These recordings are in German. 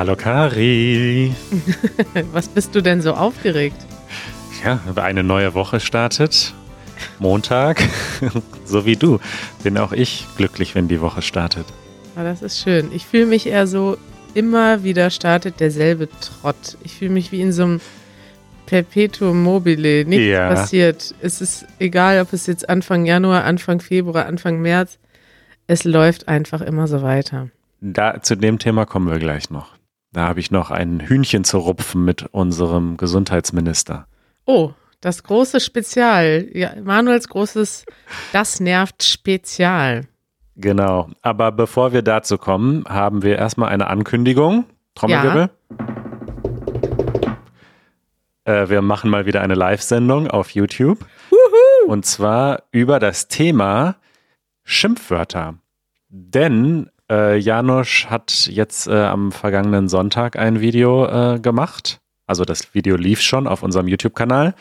Hallo. Kari. Was bist du denn so aufgeregt? Ja, eine neue Woche startet. Montag. so wie du. Bin auch ich glücklich, wenn die Woche startet. Ja, das ist schön. Ich fühle mich eher so, immer wieder startet derselbe Trott. Ich fühle mich wie in so einem Perpetuum mobile. Nichts Ja. passiert. Es ist egal, ob es jetzt Anfang Januar, Anfang Februar, Anfang März. Es läuft einfach immer so weiter. Da, zu dem Thema kommen wir gleich noch. Da habe ich noch ein Hühnchen zu rupfen mit unserem Gesundheitsminister. Oh, das große Spezial. Ja, Manuels großes Das nervt Spezial. Genau. Aber bevor wir dazu kommen, haben wir erstmal eine Ankündigung. Trommelwirbel. Äh, wir machen mal wieder eine Live-Sendung auf YouTube. Und zwar über das Thema Schimpfwörter. Denn äh, Janusz hat jetzt äh, am vergangenen Sonntag ein Video äh, gemacht. Also das Video lief schon auf unserem YouTube-Kanal,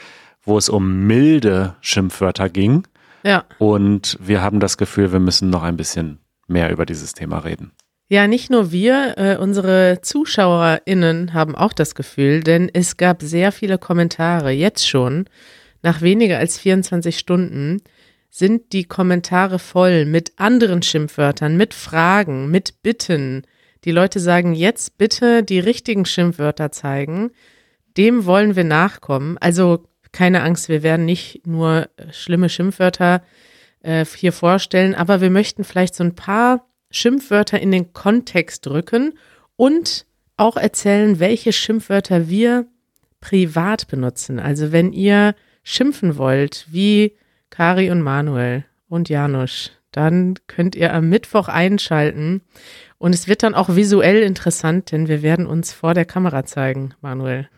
wo es um milde Schimpfwörter ging. Ja. Und wir haben das Gefühl, wir müssen noch ein bisschen mehr über dieses Thema reden. Ja, nicht nur wir, äh, unsere ZuschauerInnen haben auch das Gefühl, denn es gab sehr viele Kommentare. Jetzt schon, nach weniger als 24 Stunden, sind die Kommentare voll mit anderen Schimpfwörtern, mit Fragen, mit Bitten. Die Leute sagen, jetzt bitte die richtigen Schimpfwörter zeigen. Dem wollen wir nachkommen. Also keine Angst, wir werden nicht nur äh, schlimme Schimpfwörter äh, hier vorstellen, aber wir möchten vielleicht so ein paar Schimpfwörter in den Kontext rücken und auch erzählen, welche Schimpfwörter wir privat benutzen. Also wenn ihr schimpfen wollt, wie Kari und Manuel und Janusz, dann könnt ihr am Mittwoch einschalten und es wird dann auch visuell interessant, denn wir werden uns vor der Kamera zeigen, Manuel.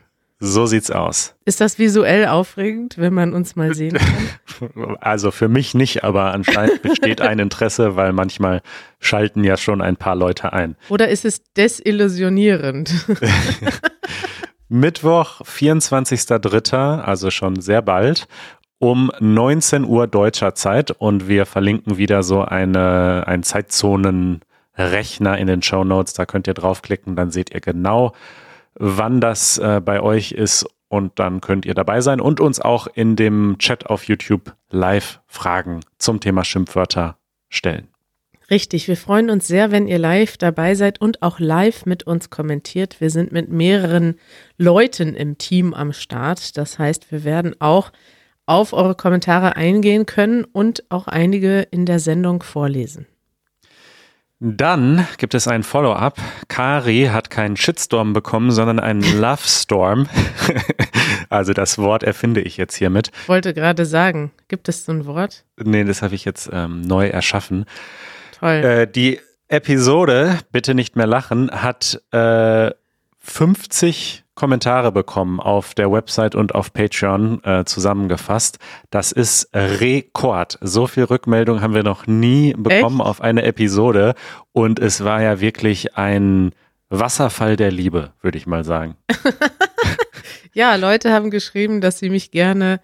So sieht's aus. Ist das visuell aufregend, wenn man uns mal sehen kann? Also für mich nicht, aber anscheinend besteht ein Interesse, weil manchmal schalten ja schon ein paar Leute ein. Oder ist es desillusionierend? Mittwoch, 24.03., also schon sehr bald, um 19 Uhr deutscher Zeit und wir verlinken wieder so eine, einen Zeitzonenrechner in den Show Notes. Da könnt ihr draufklicken, dann seht ihr genau, wann das äh, bei euch ist und dann könnt ihr dabei sein und uns auch in dem Chat auf YouTube live Fragen zum Thema Schimpfwörter stellen. Richtig, wir freuen uns sehr, wenn ihr live dabei seid und auch live mit uns kommentiert. Wir sind mit mehreren Leuten im Team am Start. Das heißt, wir werden auch auf eure Kommentare eingehen können und auch einige in der Sendung vorlesen. Dann gibt es ein Follow-up. Kari hat keinen Shitstorm bekommen, sondern einen Love Storm. also das Wort erfinde ich jetzt hiermit. Ich wollte gerade sagen, gibt es so ein Wort? Nee, das habe ich jetzt ähm, neu erschaffen. Toll. Äh, die Episode, bitte nicht mehr lachen, hat äh, 50 Kommentare bekommen auf der Website und auf Patreon äh, zusammengefasst. Das ist Rekord. So viel Rückmeldung haben wir noch nie bekommen Echt? auf eine Episode. Und es war ja wirklich ein Wasserfall der Liebe, würde ich mal sagen. Ja, Leute haben geschrieben, dass sie mich gerne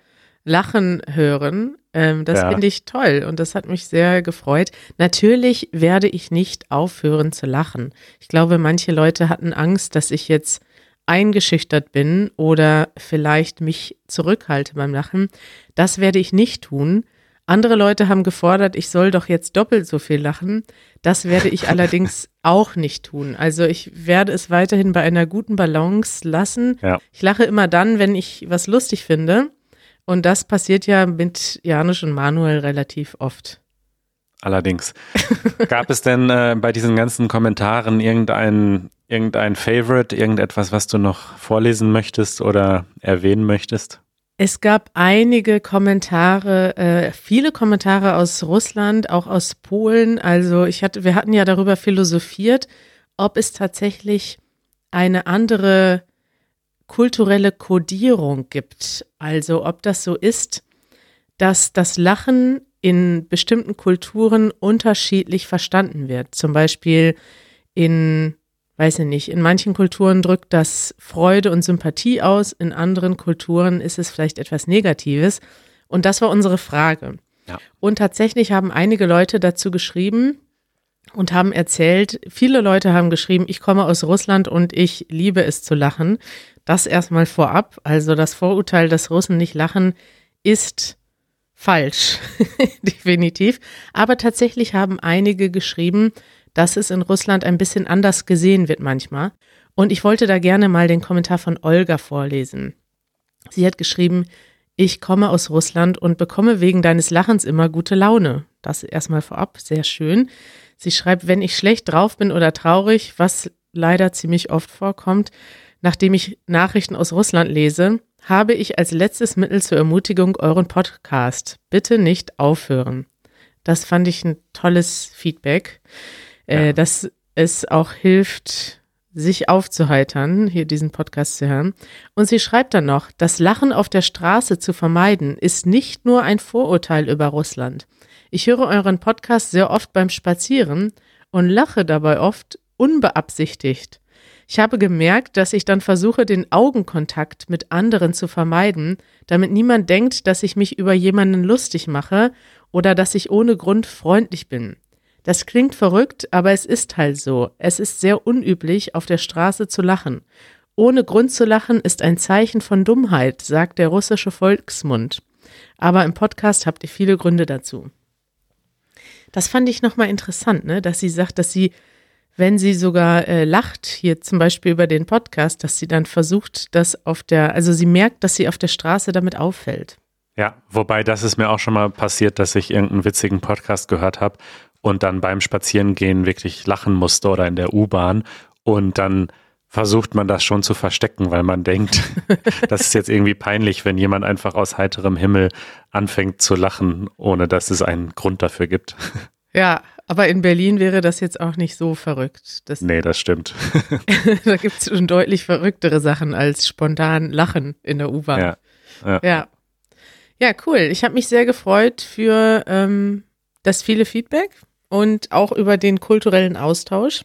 lachen hören. Ähm, das Ja. finde ich toll und das hat mich sehr gefreut. Natürlich werde ich nicht aufhören zu lachen. Ich glaube, manche Leute hatten Angst, dass ich jetzt eingeschüchtert bin oder vielleicht mich zurückhalte beim Lachen. Das werde ich nicht tun. Andere Leute haben gefordert, ich soll doch jetzt doppelt so viel lachen. Das werde ich allerdings auch nicht tun. Also ich werde es weiterhin bei einer guten Balance lassen. Ja. Ich lache immer dann, wenn ich was lustig finde. Und das passiert ja mit Janusz und Manuel relativ oft. Allerdings. Gab es denn äh, bei diesen ganzen Kommentaren irgendein, irgendein Favorite, irgendetwas, was du noch vorlesen möchtest oder erwähnen möchtest? Es gab einige Kommentare, äh, viele Kommentare aus Russland, auch aus Polen. Also ich hatte, wir hatten ja darüber philosophiert, ob es tatsächlich eine andere kulturelle Kodierung gibt. Also ob das so ist, dass das Lachen in bestimmten Kulturen unterschiedlich verstanden wird. Zum Beispiel in, weiß ich nicht, in manchen Kulturen drückt das Freude und Sympathie aus, in anderen Kulturen ist es vielleicht etwas Negatives. Und das war unsere Frage. Ja. Und tatsächlich haben einige Leute dazu geschrieben, und haben erzählt, viele Leute haben geschrieben, ich komme aus Russland und ich liebe es zu lachen. Das erstmal vorab. Also das Vorurteil, dass Russen nicht lachen, ist falsch. Definitiv. Aber tatsächlich haben einige geschrieben, dass es in Russland ein bisschen anders gesehen wird manchmal. Und ich wollte da gerne mal den Kommentar von Olga vorlesen. Sie hat geschrieben, ich komme aus Russland und bekomme wegen deines Lachens immer gute Laune. Das erstmal vorab, sehr schön. Sie schreibt, wenn ich schlecht drauf bin oder traurig, was leider ziemlich oft vorkommt, nachdem ich Nachrichten aus Russland lese, habe ich als letztes Mittel zur Ermutigung euren Podcast. Bitte nicht aufhören. Das fand ich ein tolles Feedback, äh, ja. dass es auch hilft, sich aufzuheitern, hier diesen Podcast zu hören. Und sie schreibt dann noch, das Lachen auf der Straße zu vermeiden, ist nicht nur ein Vorurteil über Russland. Ich höre euren Podcast sehr oft beim Spazieren und lache dabei oft unbeabsichtigt. Ich habe gemerkt, dass ich dann versuche, den Augenkontakt mit anderen zu vermeiden, damit niemand denkt, dass ich mich über jemanden lustig mache oder dass ich ohne Grund freundlich bin. Das klingt verrückt, aber es ist halt so. Es ist sehr unüblich, auf der Straße zu lachen. Ohne Grund zu lachen ist ein Zeichen von Dummheit, sagt der russische Volksmund. Aber im Podcast habt ihr viele Gründe dazu. Das fand ich nochmal interessant, ne? dass sie sagt, dass sie, wenn sie sogar äh, lacht, hier zum Beispiel über den Podcast, dass sie dann versucht, dass auf der, also sie merkt, dass sie auf der Straße damit auffällt. Ja, wobei das ist mir auch schon mal passiert, dass ich irgendeinen witzigen Podcast gehört habe und dann beim Spazierengehen wirklich lachen musste oder in der U-Bahn und dann versucht man das schon zu verstecken, weil man denkt, das ist jetzt irgendwie peinlich, wenn jemand einfach aus heiterem Himmel anfängt zu lachen, ohne dass es einen Grund dafür gibt. Ja, aber in Berlin wäre das jetzt auch nicht so verrückt. Das, nee, das stimmt. da gibt es schon deutlich verrücktere Sachen als spontan Lachen in der U-Bahn. Ja, ja. ja. Ja, cool. Ich habe mich sehr gefreut für ähm, das viele Feedback und auch über den kulturellen Austausch.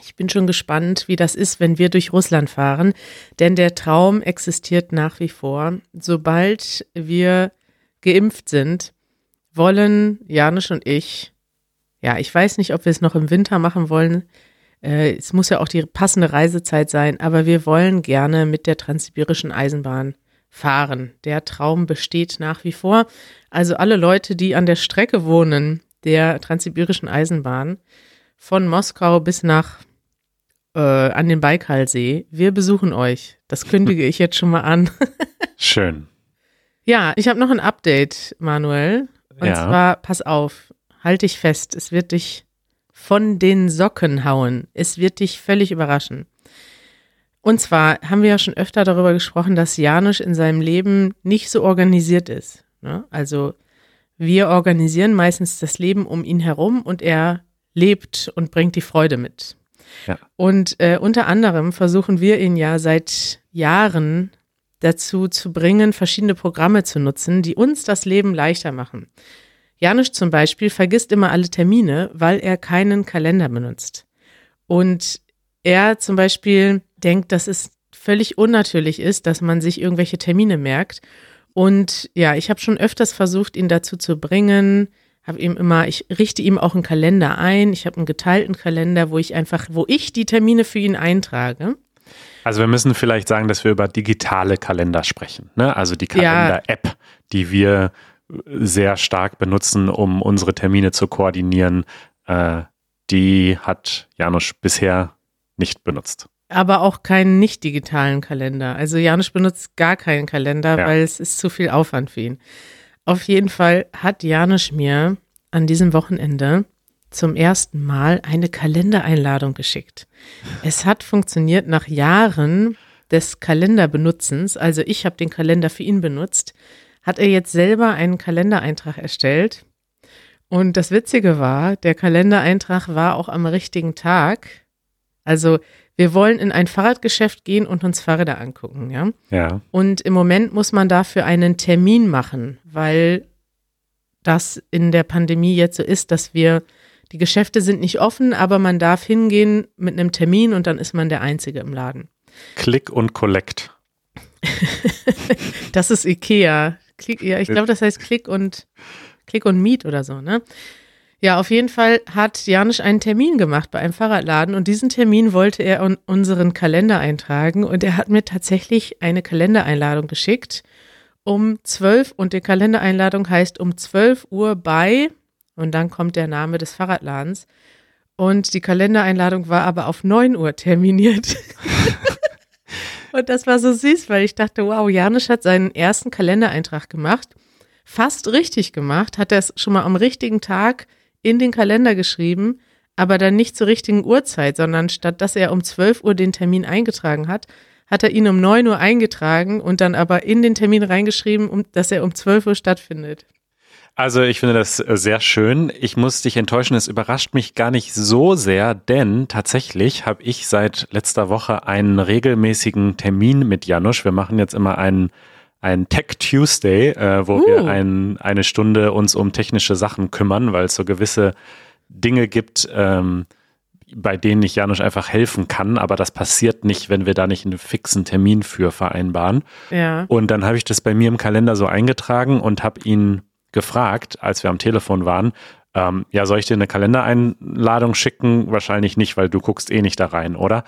Ich bin schon gespannt, wie das ist, wenn wir durch Russland fahren, denn der Traum existiert nach wie vor. Sobald wir geimpft sind, wollen Janusz und ich, ja, ich weiß nicht, ob wir es noch im Winter machen wollen. Äh, es muss ja auch die passende Reisezeit sein, aber wir wollen gerne mit der transsibirischen Eisenbahn fahren. Der Traum besteht nach wie vor. Also alle Leute, die an der Strecke wohnen, der transsibirischen Eisenbahn, von Moskau bis nach äh, an den Baikalsee. Wir besuchen euch. Das kündige ich jetzt schon mal an. Schön. Ja, ich habe noch ein Update, Manuel. Und ja. zwar, pass auf, halt dich fest. Es wird dich von den Socken hauen. Es wird dich völlig überraschen. Und zwar haben wir ja schon öfter darüber gesprochen, dass Janusz in seinem Leben nicht so organisiert ist. Ne? Also wir organisieren meistens das Leben um ihn herum und er lebt und bringt die Freude mit. Ja. Und äh, unter anderem versuchen wir ihn ja seit Jahren dazu zu bringen, verschiedene Programme zu nutzen, die uns das Leben leichter machen. Janusz zum Beispiel vergisst immer alle Termine, weil er keinen Kalender benutzt. Und er zum Beispiel denkt, dass es völlig unnatürlich ist, dass man sich irgendwelche Termine merkt. Und ja, ich habe schon öfters versucht, ihn dazu zu bringen, habe ihm immer, ich richte ihm auch einen Kalender ein. Ich habe einen geteilten Kalender, wo ich einfach, wo ich die Termine für ihn eintrage. Also wir müssen vielleicht sagen, dass wir über digitale Kalender sprechen. Ne? Also die Kalender-App, die wir sehr stark benutzen, um unsere Termine zu koordinieren, äh, die hat Janusz bisher nicht benutzt. Aber auch keinen nicht digitalen Kalender. Also Janusz benutzt gar keinen Kalender, ja. weil es ist zu viel Aufwand für ihn. Auf jeden Fall hat Janusz mir an diesem Wochenende zum ersten Mal eine Kalendereinladung geschickt. Es hat funktioniert nach Jahren des Kalenderbenutzens. Also ich habe den Kalender für ihn benutzt. Hat er jetzt selber einen Kalendereintrag erstellt. Und das Witzige war, der Kalendereintrag war auch am richtigen Tag. Also wir wollen in ein Fahrradgeschäft gehen und uns Fahrräder angucken, ja? Ja. Und im Moment muss man dafür einen Termin machen, weil das in der Pandemie jetzt so ist, dass wir, die Geschäfte sind nicht offen, aber man darf hingehen mit einem Termin und dann ist man der Einzige im Laden. Click und Collect. das ist Ikea. Klick, ja, ich glaube, das heißt Click und Click und Meet oder so, ne? Ja, auf jeden Fall hat Janusz einen Termin gemacht bei einem Fahrradladen und diesen Termin wollte er in unseren Kalender eintragen und er hat mir tatsächlich eine Kalendereinladung geschickt um 12 und die Kalendereinladung heißt um 12 Uhr bei und dann kommt der Name des Fahrradladens und die Kalendereinladung war aber auf 9 Uhr terminiert. und das war so süß, weil ich dachte, wow, Janusz hat seinen ersten Kalendereintrag gemacht, fast richtig gemacht, hat er es schon mal am richtigen Tag in den Kalender geschrieben, aber dann nicht zur richtigen Uhrzeit, sondern statt dass er um 12 Uhr den Termin eingetragen hat, hat er ihn um 9 Uhr eingetragen und dann aber in den Termin reingeschrieben, dass er um 12 Uhr stattfindet. Also ich finde das äh, sehr schön. Ich muss dich enttäuschen, es überrascht mich gar nicht so sehr, denn tatsächlich habe ich seit letzter Woche einen regelmäßigen Termin mit Janusz. Wir machen jetzt immer einen, einen Tech Tuesday, äh, wo uh. wir ein, eine Stunde uns um technische Sachen kümmern, weil es so gewisse Dinge gibt, ähm, bei denen ich Janusz einfach helfen kann, aber das passiert nicht, wenn wir da nicht einen fixen Termin für vereinbaren. Ja. Und dann habe ich das bei mir im Kalender so eingetragen und habe ihn gefragt, als wir am Telefon waren, ähm, ja, soll ich dir eine Kalendereinladung schicken? Wahrscheinlich nicht, weil du guckst eh nicht da rein, oder?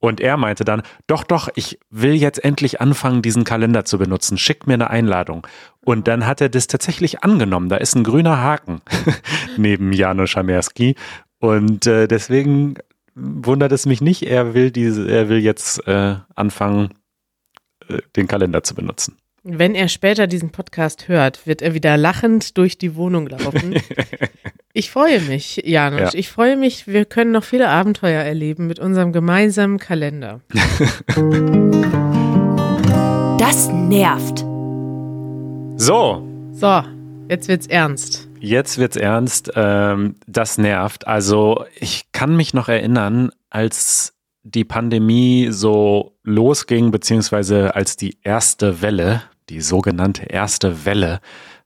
Und er meinte dann, doch, doch, ich will jetzt endlich anfangen, diesen Kalender zu benutzen. Schick mir eine Einladung. Und dann hat er das tatsächlich angenommen. Da ist ein grüner Haken neben Janusz Schamerski. Und äh, deswegen wundert es mich nicht. Er will diese, er will jetzt äh, anfangen, äh, den Kalender zu benutzen. Wenn er später diesen Podcast hört, wird er wieder lachend durch die Wohnung laufen. ich freue mich, Janusz. Ja. Ich freue mich, wir können noch viele Abenteuer erleben mit unserem gemeinsamen Kalender. Das nervt. So. So, jetzt wird's ernst. Jetzt wird's ernst. Ähm, das nervt. Also, ich kann mich noch erinnern, als die Pandemie so losging, beziehungsweise als die erste Welle, die sogenannte erste Welle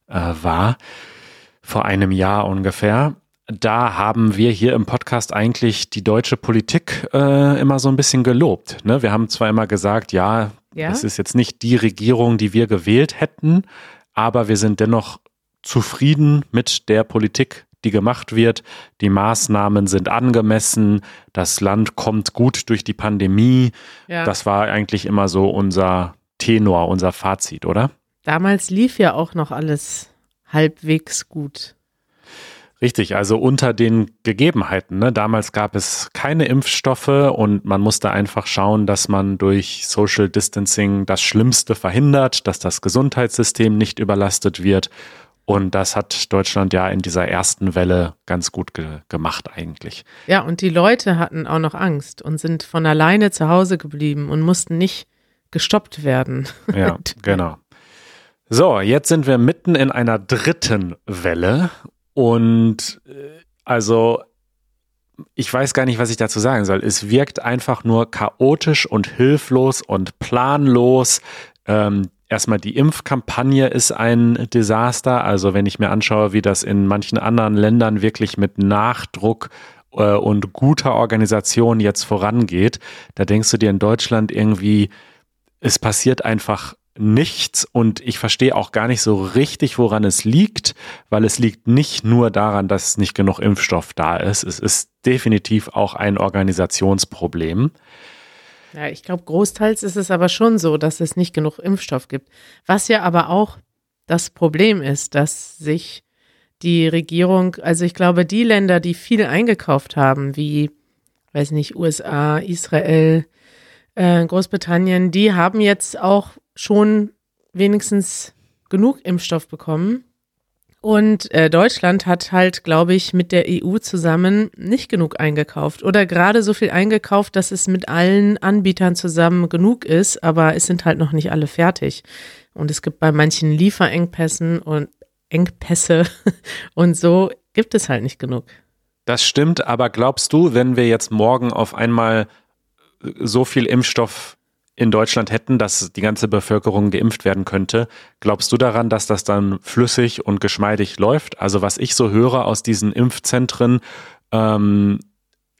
äh, war, vor einem Jahr ungefähr, da haben wir hier im Podcast eigentlich die deutsche Politik äh, immer so ein bisschen gelobt. Ne? Wir haben zwar immer gesagt, ja, ja, es ist jetzt nicht die Regierung, die wir gewählt hätten, aber wir sind dennoch zufrieden mit der Politik, die gemacht wird. Die Maßnahmen sind angemessen. Das Land kommt gut durch die Pandemie. Ja. Das war eigentlich immer so unser Tenor, unser Fazit, oder? Damals lief ja auch noch alles halbwegs gut. Richtig, also unter den Gegebenheiten. Ne? Damals gab es keine Impfstoffe und man musste einfach schauen, dass man durch Social Distancing das Schlimmste verhindert, dass das Gesundheitssystem nicht überlastet wird. Und das hat Deutschland ja in dieser ersten Welle ganz gut ge gemacht eigentlich. Ja, und die Leute hatten auch noch Angst und sind von alleine zu Hause geblieben und mussten nicht gestoppt werden. Ja, genau. So, jetzt sind wir mitten in einer dritten Welle und äh, also ich weiß gar nicht, was ich dazu sagen soll. Es wirkt einfach nur chaotisch und hilflos und planlos. Ähm, Erstmal die Impfkampagne ist ein Desaster. Also wenn ich mir anschaue, wie das in manchen anderen Ländern wirklich mit Nachdruck äh, und guter Organisation jetzt vorangeht, da denkst du dir in Deutschland irgendwie, es passiert einfach nichts und ich verstehe auch gar nicht so richtig, woran es liegt, weil es liegt nicht nur daran, dass nicht genug Impfstoff da ist. Es ist definitiv auch ein Organisationsproblem. Ja, ich glaube, großteils ist es aber schon so, dass es nicht genug Impfstoff gibt. Was ja aber auch das Problem ist, dass sich die Regierung, also ich glaube, die Länder, die viel eingekauft haben, wie, weiß nicht, USA, Israel, äh, Großbritannien, die haben jetzt auch schon wenigstens genug Impfstoff bekommen. Und äh, Deutschland hat halt, glaube ich, mit der EU zusammen nicht genug eingekauft oder gerade so viel eingekauft, dass es mit allen Anbietern zusammen genug ist, aber es sind halt noch nicht alle fertig. Und es gibt bei manchen Lieferengpässen und Engpässe und so gibt es halt nicht genug. Das stimmt, aber glaubst du, wenn wir jetzt morgen auf einmal so viel Impfstoff in Deutschland hätten, dass die ganze Bevölkerung geimpft werden könnte, glaubst du daran, dass das dann flüssig und geschmeidig läuft? Also was ich so höre aus diesen Impfzentren, ähm,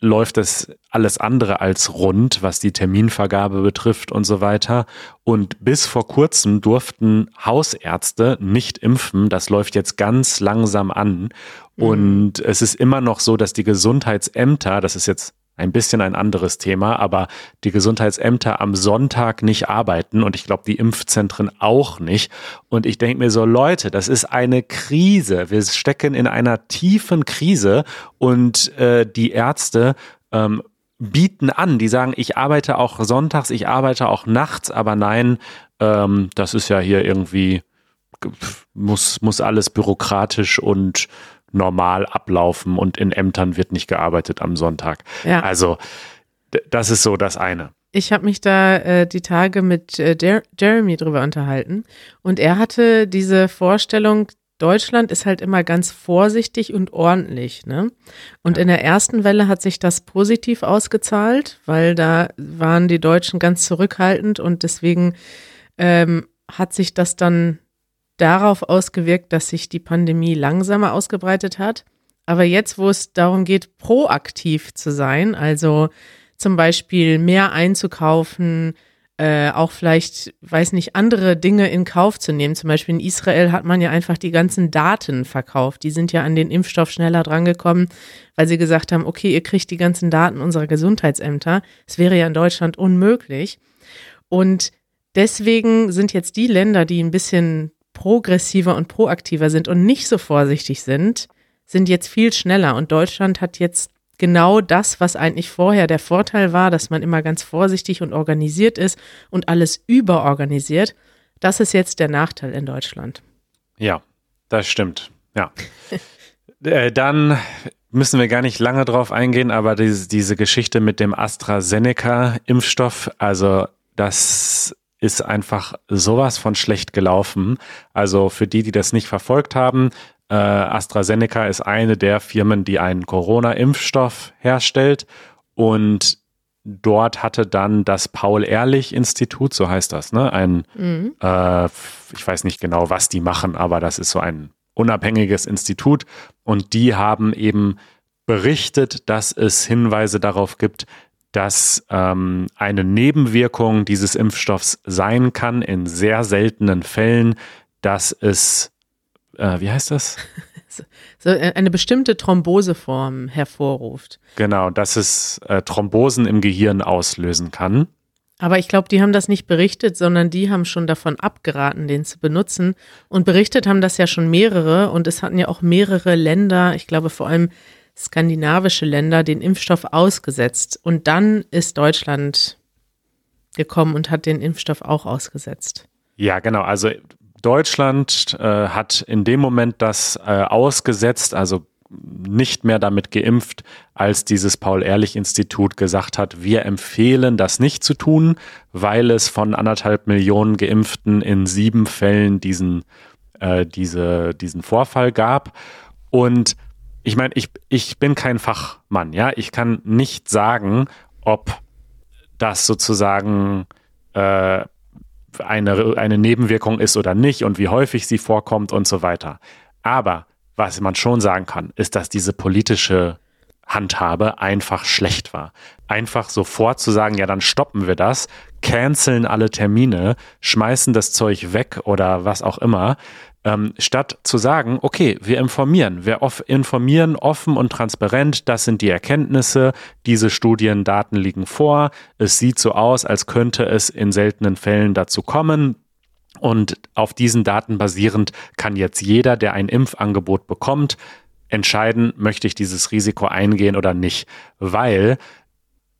läuft es alles andere als rund, was die Terminvergabe betrifft und so weiter. Und bis vor kurzem durften Hausärzte nicht impfen. Das läuft jetzt ganz langsam an. Und es ist immer noch so, dass die Gesundheitsämter, das ist jetzt ein bisschen ein anderes Thema, aber die Gesundheitsämter am Sonntag nicht arbeiten und ich glaube die Impfzentren auch nicht. Und ich denke mir so, Leute, das ist eine Krise. Wir stecken in einer tiefen Krise und äh, die Ärzte ähm, bieten an, die sagen, ich arbeite auch sonntags, ich arbeite auch nachts, aber nein, ähm, das ist ja hier irgendwie, muss, muss alles bürokratisch und normal ablaufen und in Ämtern wird nicht gearbeitet am Sonntag. Ja. Also das ist so das eine. Ich habe mich da äh, die Tage mit äh, Jer Jeremy drüber unterhalten und er hatte diese Vorstellung, Deutschland ist halt immer ganz vorsichtig und ordentlich, ne? Und in der ersten Welle hat sich das positiv ausgezahlt, weil da waren die Deutschen ganz zurückhaltend und deswegen ähm, hat sich das dann darauf ausgewirkt, dass sich die Pandemie langsamer ausgebreitet hat. Aber jetzt, wo es darum geht, proaktiv zu sein, also zum Beispiel mehr einzukaufen, äh, auch vielleicht, weiß nicht, andere Dinge in Kauf zu nehmen. Zum Beispiel in Israel hat man ja einfach die ganzen Daten verkauft. Die sind ja an den Impfstoff schneller drangekommen, weil sie gesagt haben, okay, ihr kriegt die ganzen Daten unserer Gesundheitsämter. Es wäre ja in Deutschland unmöglich. Und deswegen sind jetzt die Länder, die ein bisschen progressiver und proaktiver sind und nicht so vorsichtig sind, sind jetzt viel schneller. Und Deutschland hat jetzt genau das, was eigentlich vorher der Vorteil war, dass man immer ganz vorsichtig und organisiert ist und alles überorganisiert. Das ist jetzt der Nachteil in Deutschland. Ja, das stimmt. Ja. äh, dann müssen wir gar nicht lange drauf eingehen, aber diese, diese Geschichte mit dem AstraZeneca-Impfstoff, also das ist einfach sowas von schlecht gelaufen. Also für die, die das nicht verfolgt haben, äh, AstraZeneca ist eine der Firmen, die einen Corona-Impfstoff herstellt und dort hatte dann das Paul-Ehrlich-Institut, so heißt das, ne? Ein, mhm. äh, ich weiß nicht genau, was die machen, aber das ist so ein unabhängiges Institut und die haben eben berichtet, dass es Hinweise darauf gibt, dass ähm, eine Nebenwirkung dieses Impfstoffs sein kann in sehr seltenen Fällen, dass es, äh, wie heißt das? So äh, eine bestimmte Thromboseform hervorruft. Genau, dass es äh, Thrombosen im Gehirn auslösen kann. Aber ich glaube, die haben das nicht berichtet, sondern die haben schon davon abgeraten, den zu benutzen. Und berichtet haben das ja schon mehrere und es hatten ja auch mehrere Länder, ich glaube vor allem skandinavische Länder den Impfstoff ausgesetzt. Und dann ist Deutschland gekommen und hat den Impfstoff auch ausgesetzt. Ja, genau. Also Deutschland äh, hat in dem Moment das äh, ausgesetzt, also nicht mehr damit geimpft, als dieses Paul-Ehrlich-Institut gesagt hat, wir empfehlen das nicht zu tun, weil es von anderthalb Millionen Geimpften in sieben Fällen diesen, äh, diese, diesen Vorfall gab. Und ich meine, ich, ich bin kein Fachmann, ja. Ich kann nicht sagen, ob das sozusagen äh, eine, eine Nebenwirkung ist oder nicht und wie häufig sie vorkommt und so weiter. Aber was man schon sagen kann, ist, dass diese politische Handhabe einfach schlecht war. Einfach sofort zu sagen, ja, dann stoppen wir das, canceln alle Termine, schmeißen das Zeug weg oder was auch immer, ähm, statt zu sagen, okay, wir informieren, wir off informieren offen und transparent, das sind die Erkenntnisse, diese Studiendaten liegen vor, es sieht so aus, als könnte es in seltenen Fällen dazu kommen, und auf diesen Daten basierend kann jetzt jeder, der ein Impfangebot bekommt, entscheiden, möchte ich dieses Risiko eingehen oder nicht. Weil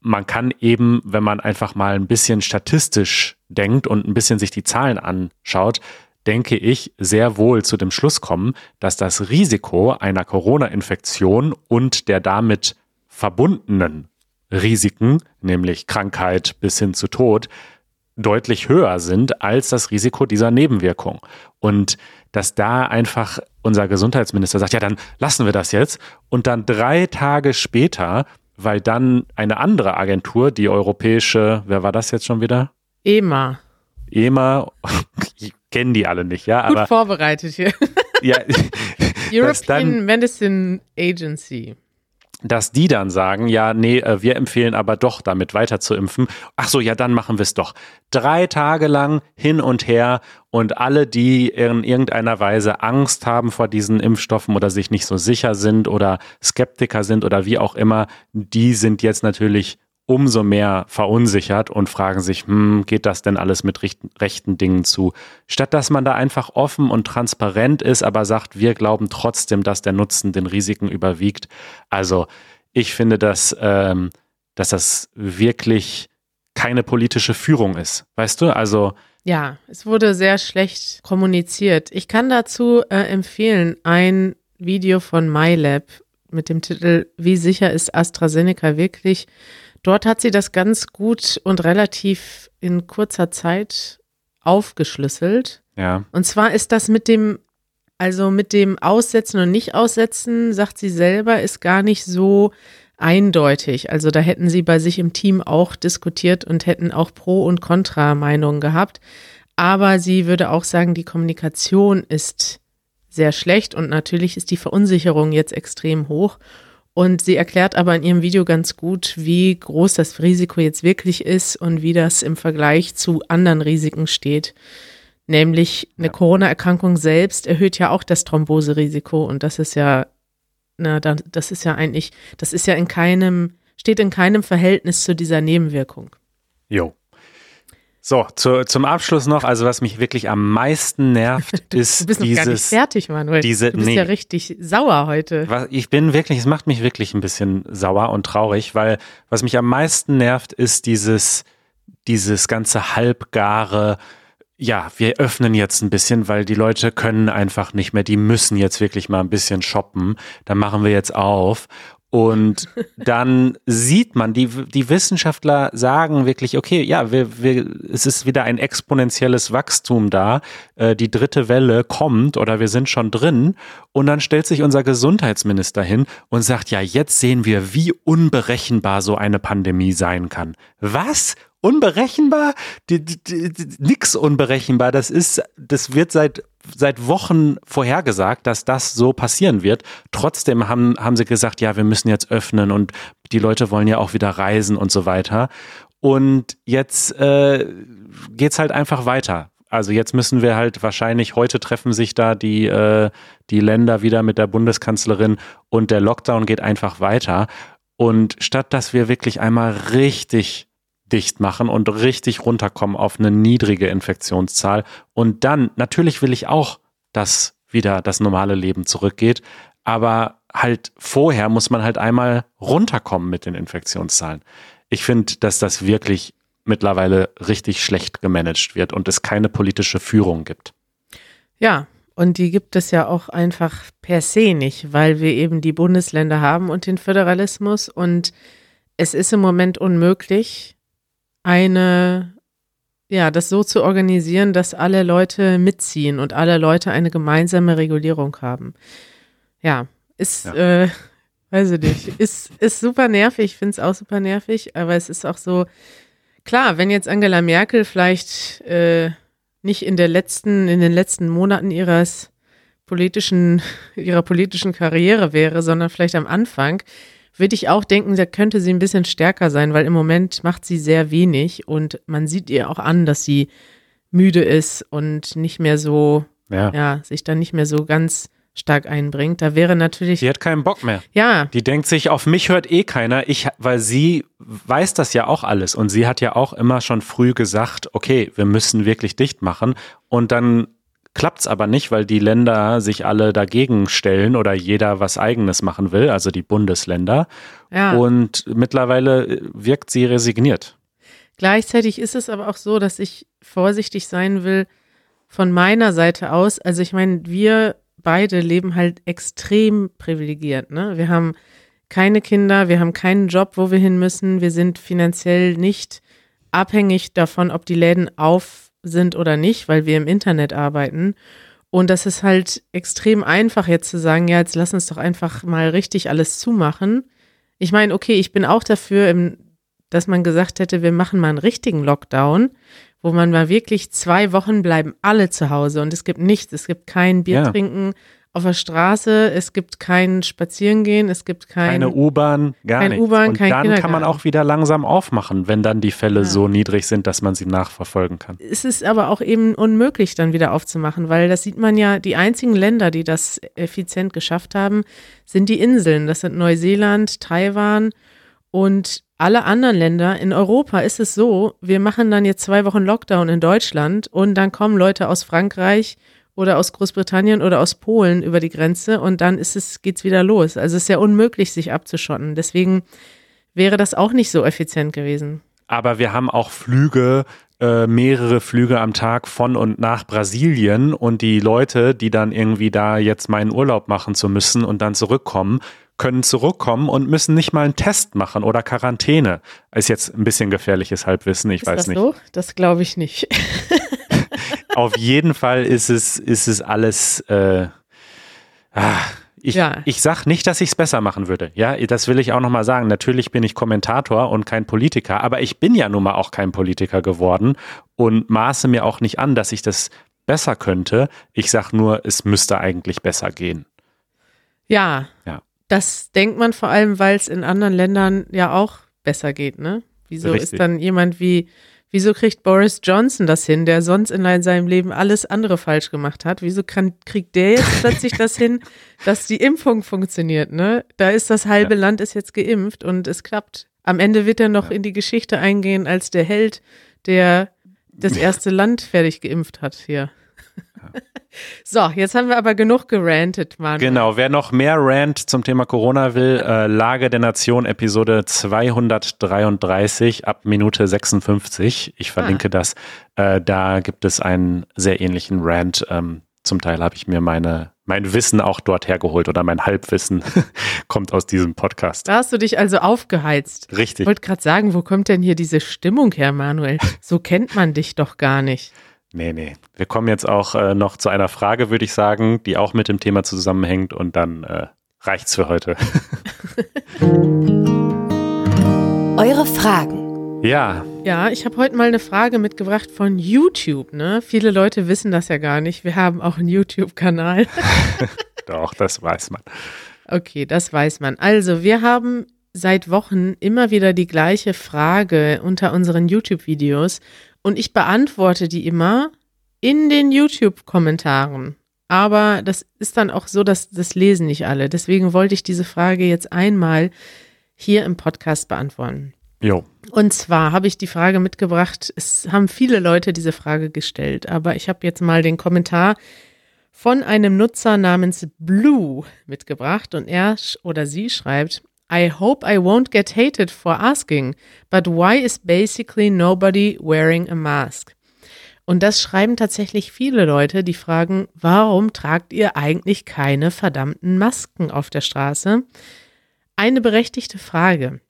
man kann eben, wenn man einfach mal ein bisschen statistisch denkt und ein bisschen sich die Zahlen anschaut, denke ich, sehr wohl zu dem Schluss kommen, dass das Risiko einer Corona-Infektion und der damit verbundenen Risiken, nämlich Krankheit bis hin zu Tod, deutlich höher sind als das Risiko dieser Nebenwirkung. Und dass da einfach unser Gesundheitsminister sagt, ja, dann lassen wir das jetzt. Und dann drei Tage später, weil dann eine andere Agentur, die europäische, wer war das jetzt schon wieder? EMA. EMA, kennen die alle nicht, ja. Gut aber, vorbereitet hier. Ja, European dann, Medicine Agency. Dass die dann sagen, ja, nee, äh, wir empfehlen aber doch damit weiter zu impfen. Ach so, ja, dann machen wir es doch. Drei Tage lang hin und her und alle, die in irgendeiner Weise Angst haben vor diesen Impfstoffen oder sich nicht so sicher sind oder Skeptiker sind oder wie auch immer, die sind jetzt natürlich umso mehr verunsichert und fragen sich, hm, geht das denn alles mit rechten Dingen zu? Statt dass man da einfach offen und transparent ist, aber sagt, wir glauben trotzdem, dass der Nutzen den Risiken überwiegt. Also ich finde, dass, ähm, dass das wirklich keine politische Führung ist. Weißt du? Also ja, es wurde sehr schlecht kommuniziert. Ich kann dazu äh, empfehlen ein Video von MyLab mit dem Titel Wie sicher ist AstraZeneca wirklich? Dort hat sie das ganz gut und relativ in kurzer Zeit aufgeschlüsselt. Ja. Und zwar ist das mit dem, also mit dem Aussetzen und Nicht-Aussetzen, sagt sie selber, ist gar nicht so eindeutig. Also da hätten sie bei sich im Team auch diskutiert und hätten auch Pro- und Kontra-Meinungen gehabt. Aber sie würde auch sagen, die Kommunikation ist sehr schlecht und natürlich ist die Verunsicherung jetzt extrem hoch. Und sie erklärt aber in ihrem Video ganz gut, wie groß das Risiko jetzt wirklich ist und wie das im Vergleich zu anderen Risiken steht. Nämlich eine ja. Corona-Erkrankung selbst erhöht ja auch das Thromboserisiko und das ist ja, na, das ist ja eigentlich, das ist ja in keinem, steht in keinem Verhältnis zu dieser Nebenwirkung. Jo. So, zu, zum Abschluss noch, also was mich wirklich am meisten nervt, ist du bist noch dieses, gar nicht fertig, Manuel. Diese, du bist nee, ja richtig sauer heute. Was, ich bin wirklich, es macht mich wirklich ein bisschen sauer und traurig, weil was mich am meisten nervt, ist dieses, dieses ganze halbgare, ja, wir öffnen jetzt ein bisschen, weil die Leute können einfach nicht mehr, die müssen jetzt wirklich mal ein bisschen shoppen, dann machen wir jetzt auf und dann sieht man, die, die Wissenschaftler sagen wirklich, okay, ja, wir, wir, es ist wieder ein exponentielles Wachstum da. Äh, die dritte Welle kommt oder wir sind schon drin. Und dann stellt sich unser Gesundheitsminister hin und sagt, ja, jetzt sehen wir, wie unberechenbar so eine Pandemie sein kann. Was? Unberechenbar? Die, die, die, nix unberechenbar. Das ist, das wird seit seit Wochen vorhergesagt, dass das so passieren wird. Trotzdem haben, haben sie gesagt, ja, wir müssen jetzt öffnen und die Leute wollen ja auch wieder reisen und so weiter. Und jetzt äh, geht's halt einfach weiter. Also jetzt müssen wir halt wahrscheinlich, heute treffen sich da die, äh, die Länder wieder mit der Bundeskanzlerin und der Lockdown geht einfach weiter. Und statt dass wir wirklich einmal richtig dicht machen und richtig runterkommen auf eine niedrige Infektionszahl. Und dann, natürlich will ich auch, dass wieder das normale Leben zurückgeht, aber halt vorher muss man halt einmal runterkommen mit den Infektionszahlen. Ich finde, dass das wirklich mittlerweile richtig schlecht gemanagt wird und es keine politische Führung gibt. Ja, und die gibt es ja auch einfach per se nicht, weil wir eben die Bundesländer haben und den Föderalismus und es ist im Moment unmöglich, eine, ja, das so zu organisieren, dass alle Leute mitziehen und alle Leute eine gemeinsame Regulierung haben. Ja, ist, ja. Äh, weiß ich nicht, ist, ist super nervig, ich finde es auch super nervig, aber es ist auch so, klar, wenn jetzt Angela Merkel vielleicht äh, nicht in der letzten, in den letzten Monaten ihres politischen, ihrer politischen Karriere wäre, sondern vielleicht am Anfang, würde ich auch denken, da könnte sie ein bisschen stärker sein, weil im Moment macht sie sehr wenig und man sieht ihr auch an, dass sie müde ist und nicht mehr so, ja, ja sich dann nicht mehr so ganz stark einbringt. Da wäre natürlich. Sie hat keinen Bock mehr. Ja. Die denkt sich, auf mich hört eh keiner. Ich, weil sie weiß das ja auch alles. Und sie hat ja auch immer schon früh gesagt, okay, wir müssen wirklich dicht machen. Und dann klappt's aber nicht, weil die Länder sich alle dagegen stellen oder jeder was eigenes machen will, also die Bundesländer. Ja. Und mittlerweile wirkt sie resigniert. Gleichzeitig ist es aber auch so, dass ich vorsichtig sein will von meiner Seite aus. Also ich meine, wir beide leben halt extrem privilegiert. Ne? Wir haben keine Kinder, wir haben keinen Job, wo wir hin müssen. Wir sind finanziell nicht abhängig davon, ob die Läden auf sind oder nicht, weil wir im Internet arbeiten. Und das ist halt extrem einfach jetzt zu sagen, ja, jetzt lass uns doch einfach mal richtig alles zumachen. Ich meine, okay, ich bin auch dafür, dass man gesagt hätte, wir machen mal einen richtigen Lockdown, wo man mal wirklich zwei Wochen bleiben alle zu Hause und es gibt nichts, es gibt kein Bier ja. trinken, auf der Straße, es gibt kein Spazierengehen, es gibt kein, Keine U-Bahn, gar kein nichts. Und kein dann kann man auch wieder langsam aufmachen, wenn dann die Fälle Ja. so niedrig sind, dass man sie nachverfolgen kann. es ist aber auch eben unmöglich, dann wieder aufzumachen, weil das sieht man ja, die einzigen Länder, die das effizient geschafft haben, sind die Inseln. Das sind Neuseeland, Taiwan und alle anderen Länder. In Europa ist es so, wir machen dann jetzt zwei Wochen Lockdown in Deutschland und dann kommen Leute aus Frankreich oder aus Großbritannien oder aus Polen über die Grenze und dann ist es, geht's wieder los. Also es ist ja unmöglich, sich abzuschotten. Deswegen wäre das auch nicht so effizient gewesen. Aber wir haben auch Flüge, äh, mehrere Flüge am Tag von und nach Brasilien und die Leute, die dann irgendwie da jetzt meinen Urlaub machen zu müssen und dann zurückkommen, können zurückkommen und müssen nicht mal einen Test machen oder Quarantäne. Ist jetzt ein bisschen gefährliches Halbwissen, ich Ist weiß das nicht. so? Das glaube ich nicht. Auf jeden Fall ist es, ist es alles. Äh, ah, ich, Ja. ich sag nicht, dass ich es besser machen würde. Ja, das will ich auch nochmal sagen. Natürlich bin ich Kommentator und kein Politiker, aber ich bin ja nun mal auch kein Politiker geworden und maße mir auch nicht an, dass ich das besser könnte. Ich sag nur, es müsste eigentlich besser gehen. Ja. Ja. Das denkt man vor allem, weil es in anderen Ländern ja auch besser geht, ne? Wieso Richtig. ist dann jemand wie, wieso kriegt Boris Johnson das hin, der sonst in seinem Leben alles andere falsch gemacht hat? Wieso kann, kriegt der jetzt plötzlich das hin, dass die Impfung funktioniert, ne? Da ist das halbe Land ist jetzt geimpft und es klappt. Am Ende wird er noch in die Geschichte eingehen als der Held, der das erste Land fertig geimpft hat hier. So, jetzt haben wir aber genug gerantet, Mann. Genau, wer noch mehr Rant zum Thema Corona will, äh, Lage der Nation Episode 233 ab Minute 56. Ich verlinke das. Äh, da gibt es einen sehr ähnlichen Rant. Ähm, zum Teil habe ich mir meine, mein Wissen auch dort hergeholt oder mein Halbwissen kommt aus diesem Podcast. Da hast du dich also aufgeheizt. Ich Richtig. wollte gerade sagen, wo kommt denn hier diese Stimmung her, Manuel? So kennt man dich doch gar nicht. Nee, nee. Wir kommen jetzt auch äh, noch zu einer Frage, würde ich sagen, die auch mit dem Thema zusammenhängt und dann äh, reicht's für heute. Eure Fragen. ja, Ja, ich habe heute mal eine Frage mitgebracht von YouTube. Ne? Viele Leute wissen das ja gar nicht. Wir haben auch einen YouTube-Kanal. doch, das weiß man. Okay, das weiß man. Also, wir haben seit Wochen immer wieder die gleiche Frage unter unseren YouTube-Videos und ich beantworte die immer in den YouTube-Kommentaren. Aber das ist dann auch so, dass das lesen nicht alle. Deswegen wollte ich diese Frage jetzt einmal hier im Podcast beantworten. Jo. Und zwar habe ich die Frage mitgebracht, es haben viele Leute diese Frage gestellt, aber ich habe jetzt mal den Kommentar von einem Nutzer namens Blue mitgebracht und er oder sie schreibt, I hope I won't get hated for asking, but why is basically nobody wearing a mask? Und das schreiben tatsächlich viele Leute, die fragen, warum tragt ihr eigentlich keine verdammten Masken auf der Straße? Eine berechtigte Frage.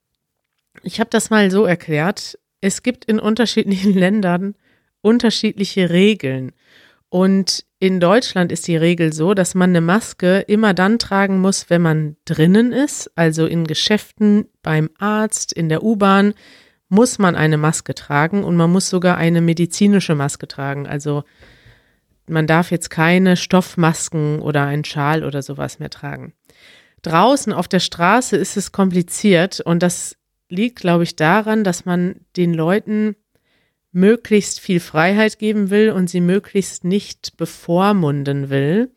Ich habe das mal so erklärt. Es gibt in unterschiedlichen Ländern unterschiedliche Regeln. Und in Deutschland ist die Regel so, dass man eine Maske immer dann tragen muss, wenn man drinnen ist, also in Geschäften, beim Arzt, in der U-Bahn, muss man eine Maske tragen und man muss sogar eine medizinische Maske tragen. Also man darf jetzt keine Stoffmasken oder einen Schal oder sowas mehr tragen. Draußen auf der Straße ist es kompliziert und das liegt, glaube ich, daran, dass man den Leuten möglichst viel Freiheit geben will und sie möglichst nicht bevormunden will.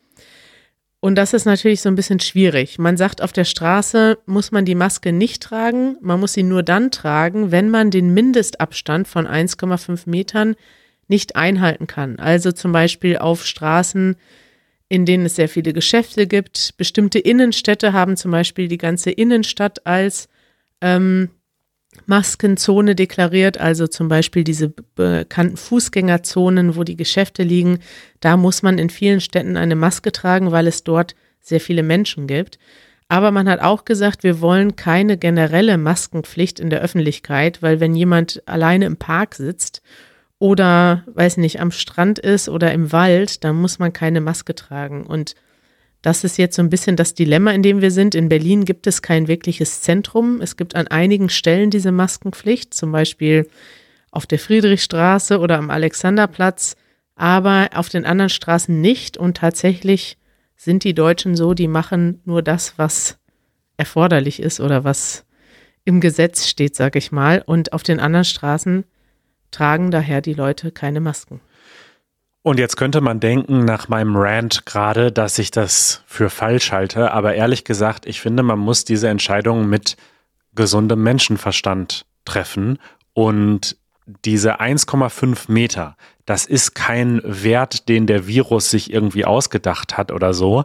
Und das ist natürlich so ein bisschen schwierig. Man sagt, auf der Straße muss man die Maske nicht tragen. Man muss sie nur dann tragen, wenn man den Mindestabstand von 1,5 Metern nicht einhalten kann. Also zum Beispiel auf Straßen, in denen es sehr viele Geschäfte gibt. Bestimmte Innenstädte haben zum Beispiel die ganze Innenstadt als ähm, Maskenzone deklariert, also zum Beispiel diese bekannten Fußgängerzonen, wo die Geschäfte liegen. Da muss man in vielen Städten eine Maske tragen, weil es dort sehr viele Menschen gibt. Aber man hat auch gesagt, wir wollen keine generelle Maskenpflicht in der Öffentlichkeit, weil wenn jemand alleine im Park sitzt oder, weiß nicht, am Strand ist oder im Wald, dann muss man keine Maske tragen. Und das ist jetzt so ein bisschen das Dilemma, in dem wir sind. In Berlin gibt es kein wirkliches Zentrum. Es gibt an einigen Stellen diese Maskenpflicht, zum Beispiel auf der Friedrichstraße oder am Alexanderplatz, aber auf den anderen Straßen nicht. Und tatsächlich sind die Deutschen so, die machen nur das, was erforderlich ist oder was im Gesetz steht, sag ich mal. Und auf den anderen Straßen tragen daher die Leute keine Masken. Und jetzt könnte man denken, nach meinem Rant gerade, dass ich das für falsch halte. Aber ehrlich gesagt, ich finde, man muss diese Entscheidung mit gesundem Menschenverstand treffen. Und diese 1,5 Meter, das ist kein Wert, den der Virus sich irgendwie ausgedacht hat oder so.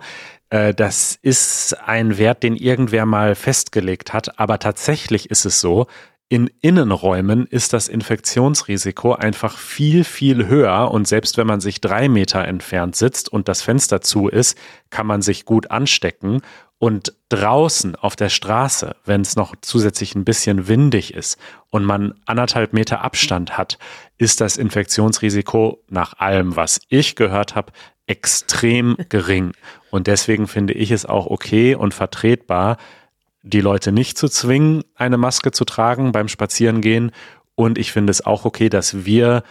Äh, das ist ein Wert, den irgendwer mal festgelegt hat. Aber tatsächlich ist es so, in Innenräumen ist das Infektionsrisiko einfach viel, viel höher und selbst wenn man sich drei Meter entfernt sitzt und das Fenster zu ist, kann man sich gut anstecken. Und draußen auf der Straße, wenn es noch zusätzlich ein bisschen windig ist und man anderthalb Meter Abstand hat, ist das Infektionsrisiko nach allem, was ich gehört habe, extrem gering. Und deswegen finde ich es auch okay und vertretbar, die Leute nicht zu zwingen, eine Maske zu tragen beim Spazierengehen. Und ich finde es auch okay, dass wir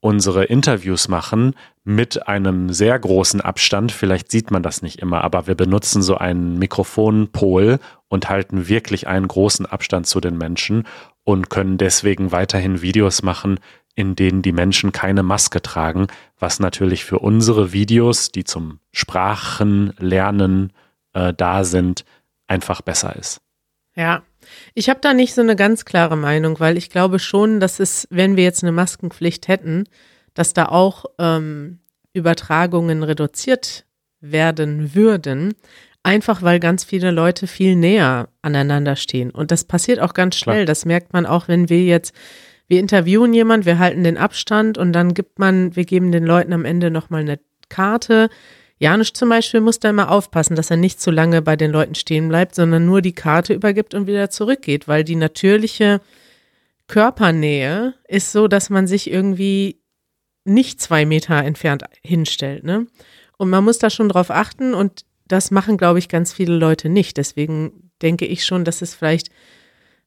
unsere Interviews machen mit einem sehr großen Abstand. Vielleicht sieht man das nicht immer, aber wir benutzen so einen Mikrofonpol und halten wirklich einen großen Abstand zu den Menschen und können deswegen weiterhin Videos machen, in denen die Menschen keine Maske tragen, was natürlich für unsere Videos, die zum Sprachenlernen äh, da sind, einfach besser ist. Ja, ich habe da nicht so eine ganz klare Meinung, weil ich glaube schon, dass es, wenn wir jetzt eine Maskenpflicht hätten, dass da auch ähm, Übertragungen reduziert werden würden. Einfach weil ganz viele Leute viel näher aneinander stehen. Und das passiert auch ganz schnell. Klar. Das merkt man auch, wenn wir jetzt, wir interviewen jemand, wir halten den Abstand und dann gibt man, wir geben den Leuten am Ende nochmal eine Karte Janusz zum Beispiel muss da immer aufpassen, dass er nicht zu lange bei den Leuten stehen bleibt, sondern nur die Karte übergibt und wieder zurückgeht, weil die natürliche Körpernähe ist so, dass man sich irgendwie nicht zwei Meter entfernt hinstellt. Ne? Und man muss da schon drauf achten und das machen, glaube ich, ganz viele Leute nicht. Deswegen denke ich schon, dass es vielleicht,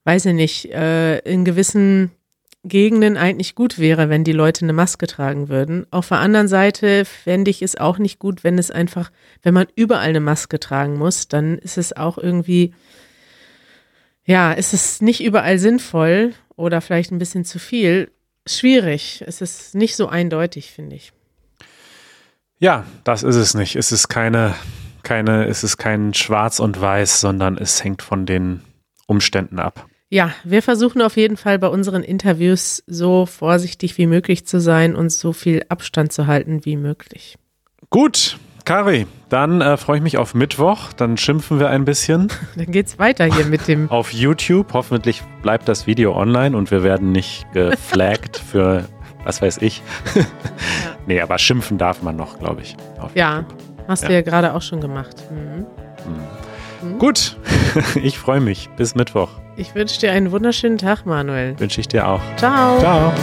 weiß ich nicht, äh, in gewissen Gegenden eigentlich gut wäre, wenn die Leute eine Maske tragen würden. Auf der anderen Seite fände ich es auch nicht gut, wenn es einfach, wenn man überall eine Maske tragen muss, dann ist es auch irgendwie, ja, ist es nicht überall sinnvoll oder vielleicht ein bisschen zu viel. Schwierig. Es ist nicht so eindeutig, finde ich. Ja, das ist es nicht. Es ist keine, keine, es ist kein Schwarz und Weiß, sondern es hängt von den Umständen ab. Ja, wir versuchen auf jeden Fall bei unseren Interviews so vorsichtig wie möglich zu sein und so viel Abstand zu halten wie möglich. Gut, Kari, dann äh, freue ich mich auf Mittwoch. Dann schimpfen wir ein bisschen. Dann geht's weiter hier mit dem. auf YouTube. Hoffentlich bleibt das Video online und wir werden nicht geflaggt für was weiß ich. ja. Nee, aber schimpfen darf man noch, glaube ich. ja, YouTube. hast ja. du ja gerade auch schon gemacht. Mhm. Mhm. Gut, ich freue mich. Bis Mittwoch. Ich wünsche dir einen wunderschönen Tag, Manuel. Wünsche ich dir auch. Ciao. Ciao.